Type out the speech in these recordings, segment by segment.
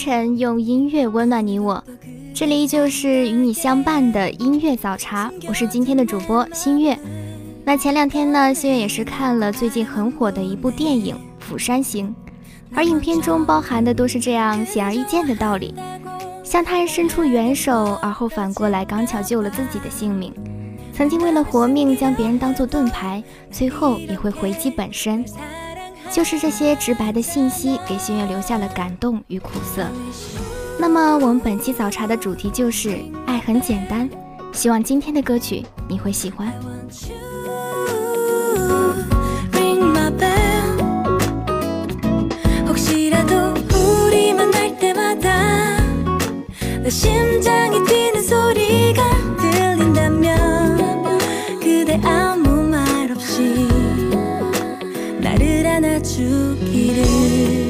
晨，用音乐温暖你我。这里依旧是与你相伴的音乐早茶，我是今天的主播新月。那前两天呢，新月也是看了最近很火的一部电影《釜山行》，而影片中包含的都是这样显而易见的道理：向他人伸出援手，而后反过来刚巧救了自己的性命；曾经为了活命将别人当作盾牌，最后也会回击本身。就是这些直白的信息，给心月留下了感动与苦涩。那么，我们本期早茶的主题就是爱很简单，希望今天的歌曲你会喜欢。许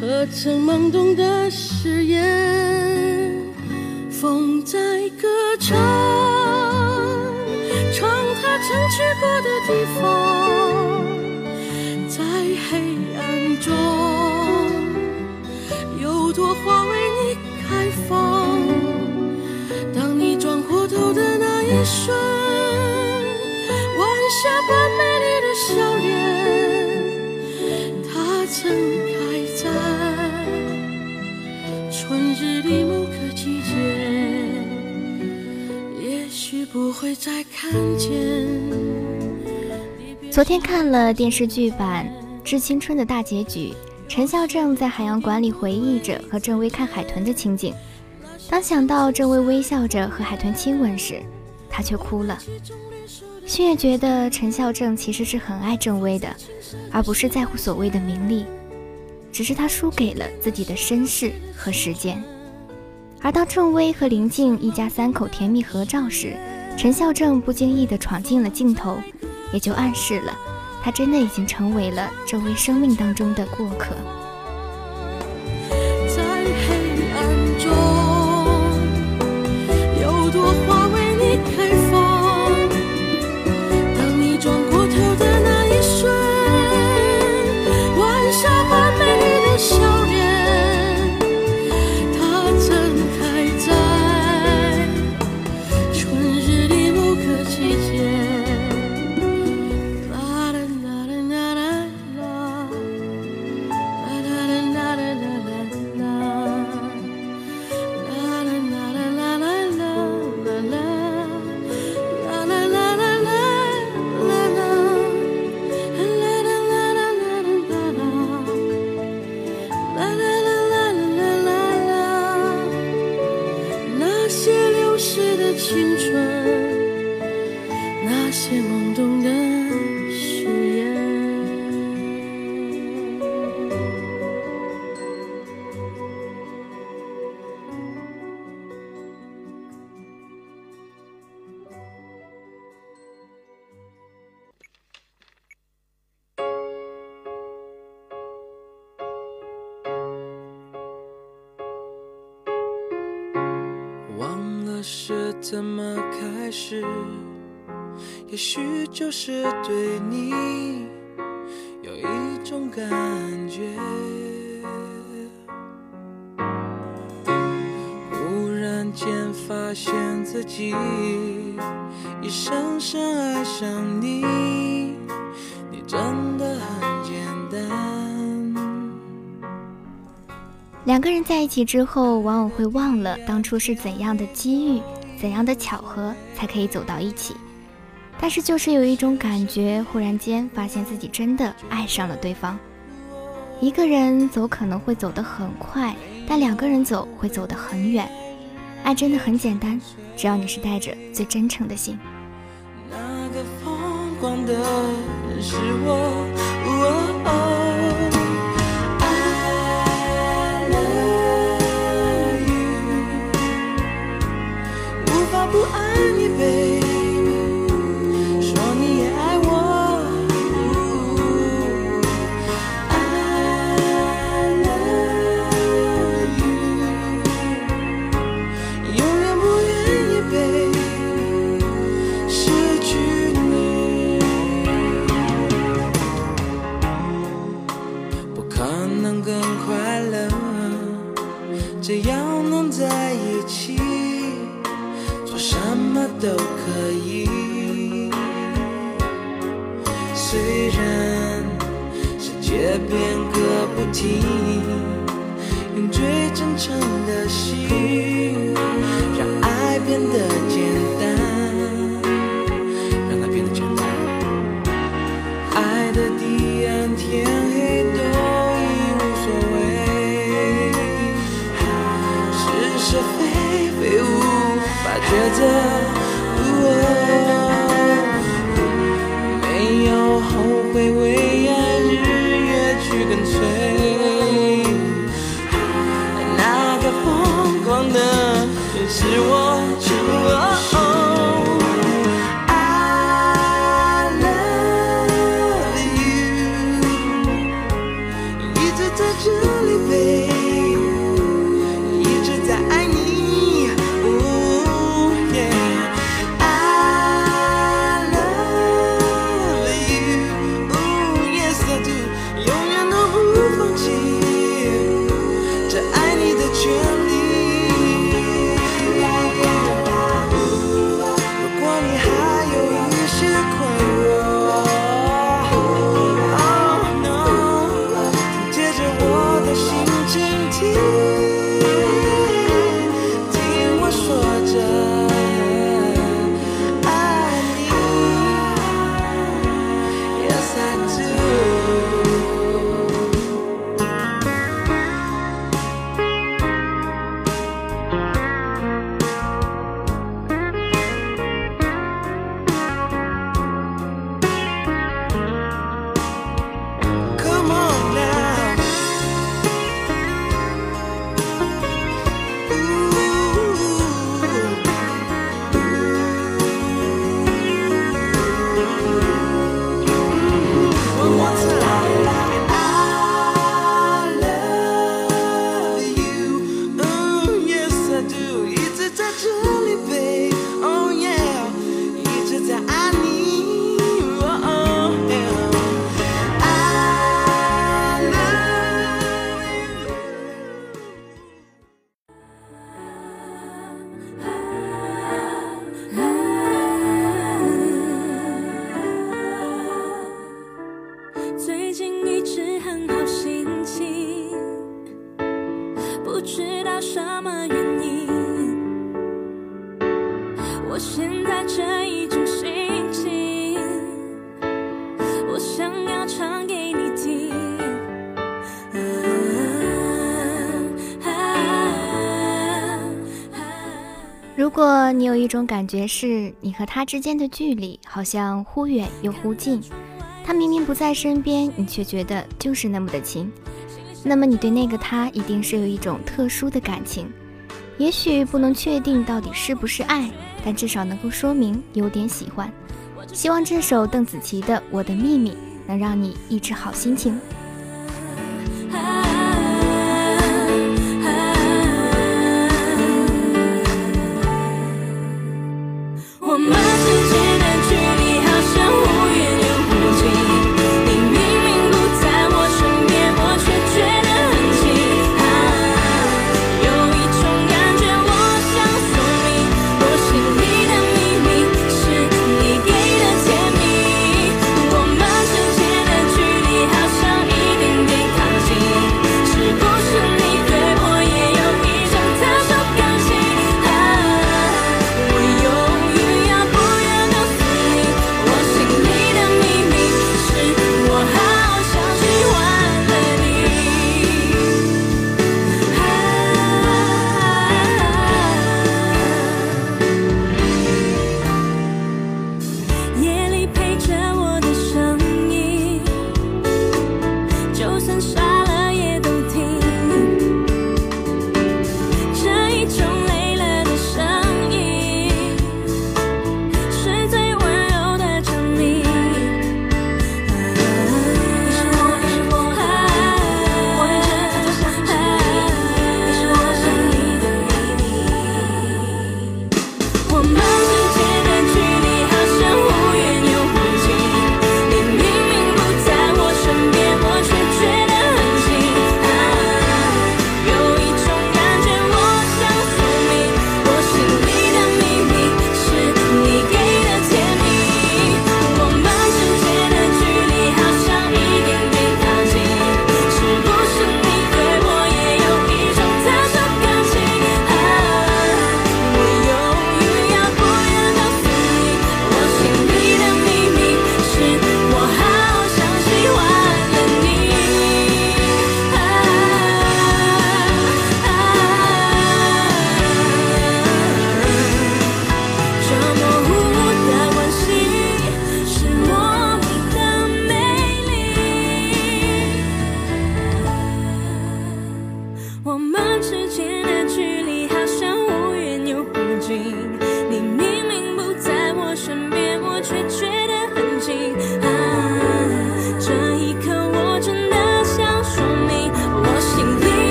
何曾懵懂的誓言，风在歌唱，唱他曾去过的地方，在黑暗中，不。会再看见。昨天看了电视剧版《致青春》的大结局，陈孝正在海洋馆里回忆着和郑薇看海豚的情景。当想到郑薇微笑着和海豚亲吻时，他却哭了。星月觉得陈孝正其实是很爱郑薇的，而不是在乎所谓的名利，只是他输给了自己的身世和时间。而当郑薇和林静一家三口甜蜜合照时，陈孝正不经意地闯进了镜头，也就暗示了他真的已经成为了这位生命当中的过客。在黑暗中，有朵花为你开那些懵懂的誓言。忘了是怎么开始也许就是对你有一种感觉。忽然间发现自己已深深爱上你，你真的很简单。两个人在一起之后，往往会忘了当初是怎样的机遇。怎样的巧合才可以走到一起？但是就是有一种感觉，忽然间发现自己真的爱上了对方。一个人走可能会走得很快，但两个人走会走得很远。爱真的很简单，只要你是带着最真诚的心。那个疯狂的是我。最变个不停用最真诚的心让爱变得我现在这一种心情，我想要唱给你听。如果你有一种感觉是你和他之间的距离好像忽远又忽近，他明明不在身边，你却觉得就是那么的亲，那么你对那个他一定是有一种特殊的感情，也许不能确定到底是不是爱。但至少能够说明有点喜欢。希望这首邓紫棋的我的秘密能让你一直好心情。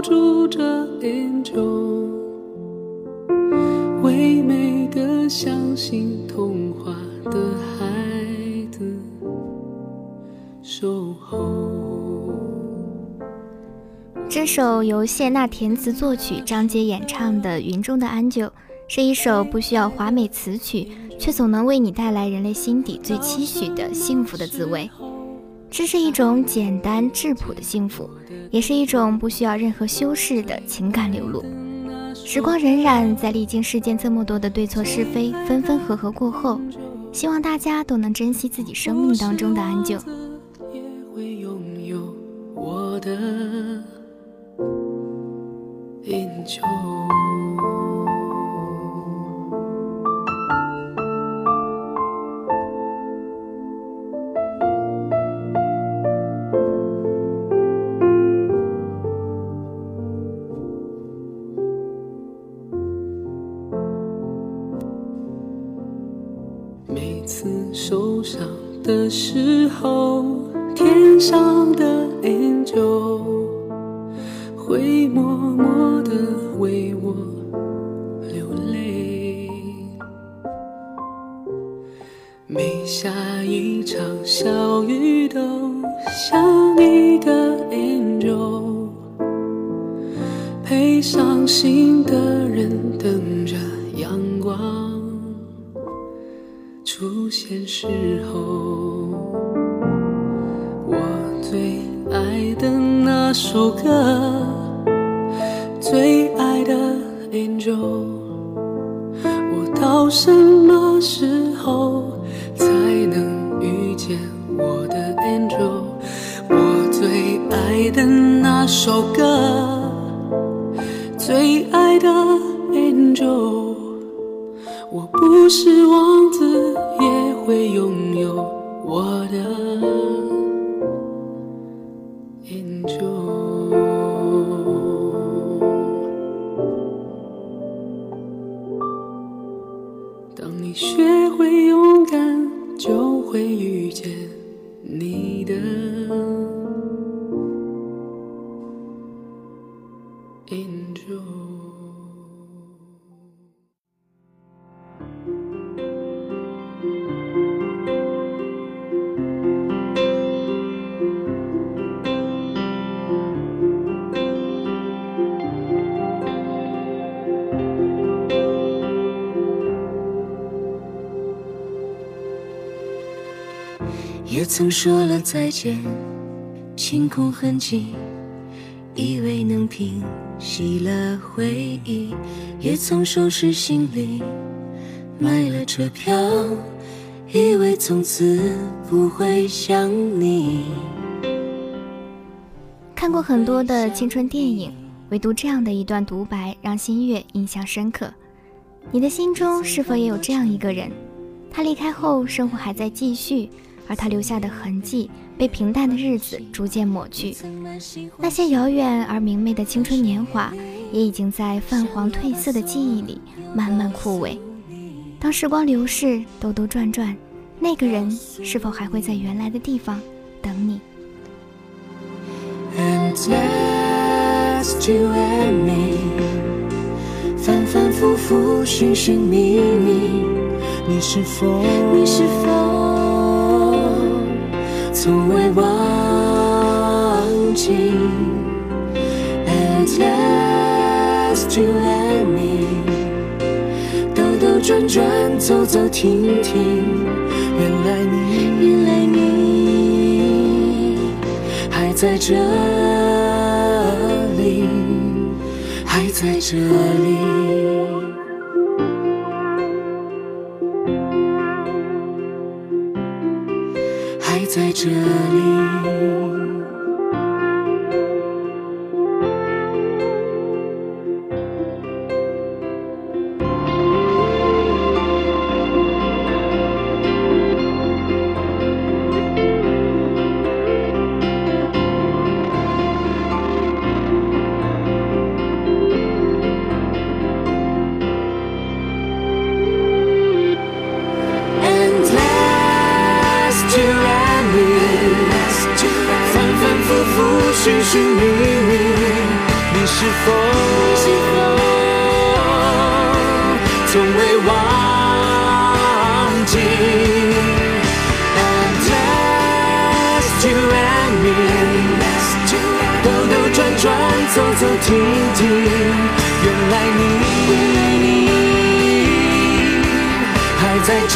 住着 angel。为每个相信童话的孩子守候。这首由谢娜填词作曲、张杰演唱的《云中的安久》，是一首不需要华美词曲，却总能为你带来人类心底最期许的幸福的滋味。这是一种简单质朴的幸福，也是一种不需要任何修饰的情感流露。时光荏苒，在历经世间这么多的对错是非、分分合合过后，希望大家都能珍惜自己生命当中的安久。也会拥有我的的时候，天上的首歌，也曾说了再见，清空痕迹，以为能平息了回忆；也曾收拾行李，买了车票，以为从此不会想你。看过很多的青春电影，唯独这样的一段独白让新月印象深刻。你的心中是否也有这样一个人？他离开后，生活还在继续，而他留下的痕迹被平淡的日子逐渐抹去。那些遥远而明媚的青春年华，也已经在泛黄褪色的记忆里慢慢枯萎。当时光流逝，兜兜转转，那个人是否还会在原来的地方等你？And just you and me，反反复复，寻寻觅觅，你是否你是否从未忘记？And just you and me，兜兜转转，走走停停，原来你原来你还在这里，还在这里。寻觅觅，你是否从未忘记？And just you and me，兜兜转转，走走停停，原来你还在这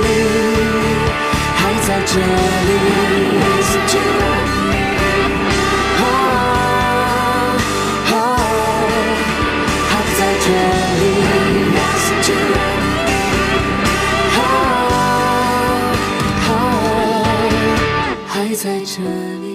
里，还在这里。在这里。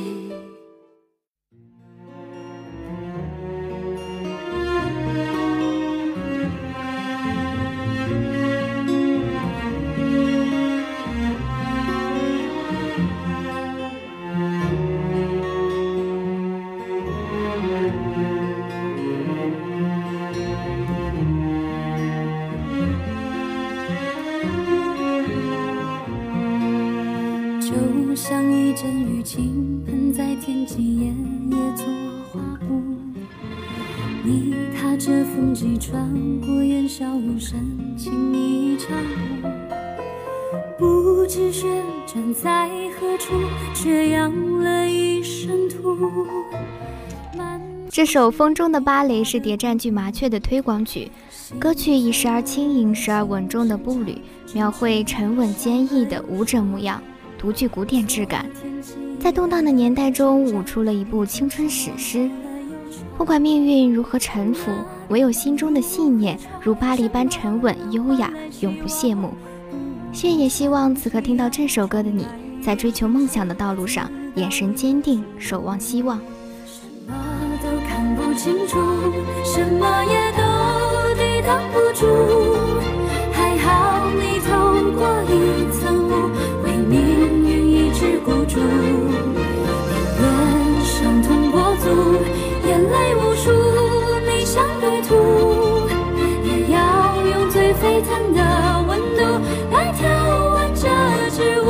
这首《风中的芭蕾》是谍战剧《麻雀》的推广曲，歌曲以时而轻盈、时而稳重的步履，描绘沉稳坚毅的舞者模样，独具古典质感。在动荡的年代中，舞出了一部青春史诗。不管命运如何沉浮，唯有心中的信念如巴黎般沉稳优雅，永不谢幕。谢也希望此刻听到这首歌的你，在追求梦想的道路上，眼神坚定，守望希望。清楚，什么也都抵挡不住。还好你透过一层雾，为命运一直孤注。宁愿伤痛过足，眼泪无数，逆向旅途，也要用最沸腾的温度来跳完这支舞，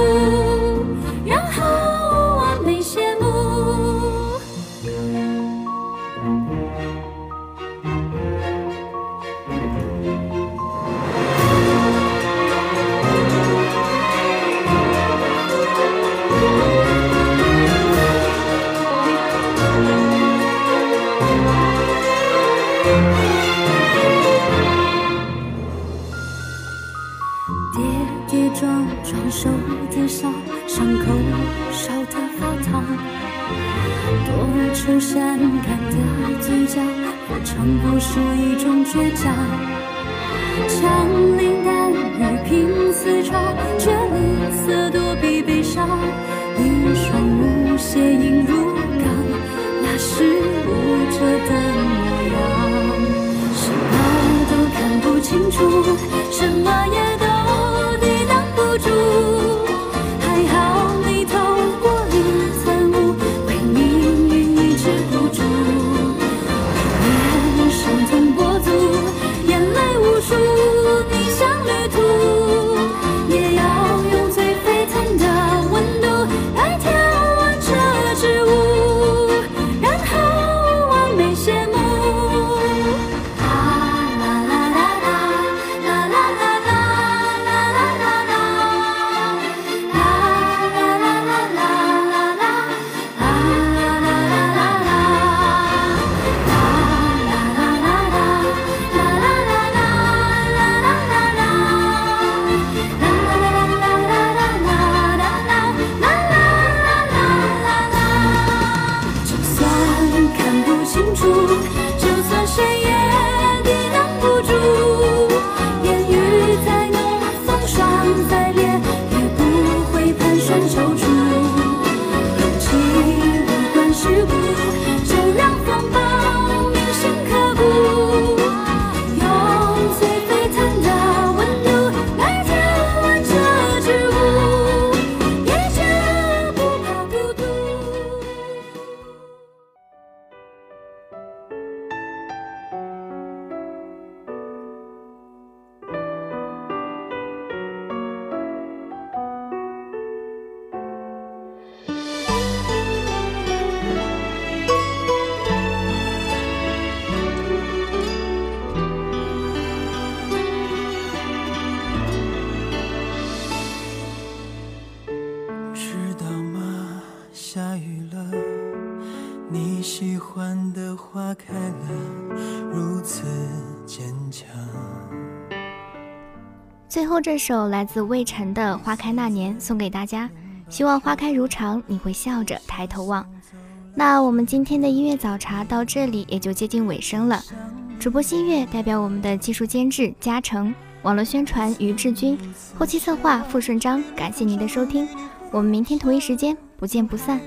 feliz. 最后这首来自魏晨的花开那年送给大家希望花开如常你会笑着抬头望。那我们今天的音乐早茶到这里也就接近尾声了。主播新月代表我们的技术监制嘉诚网络宣传于志军后期策划付顺章感谢您的收听我们明天同一时间不见不散。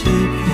欺骗。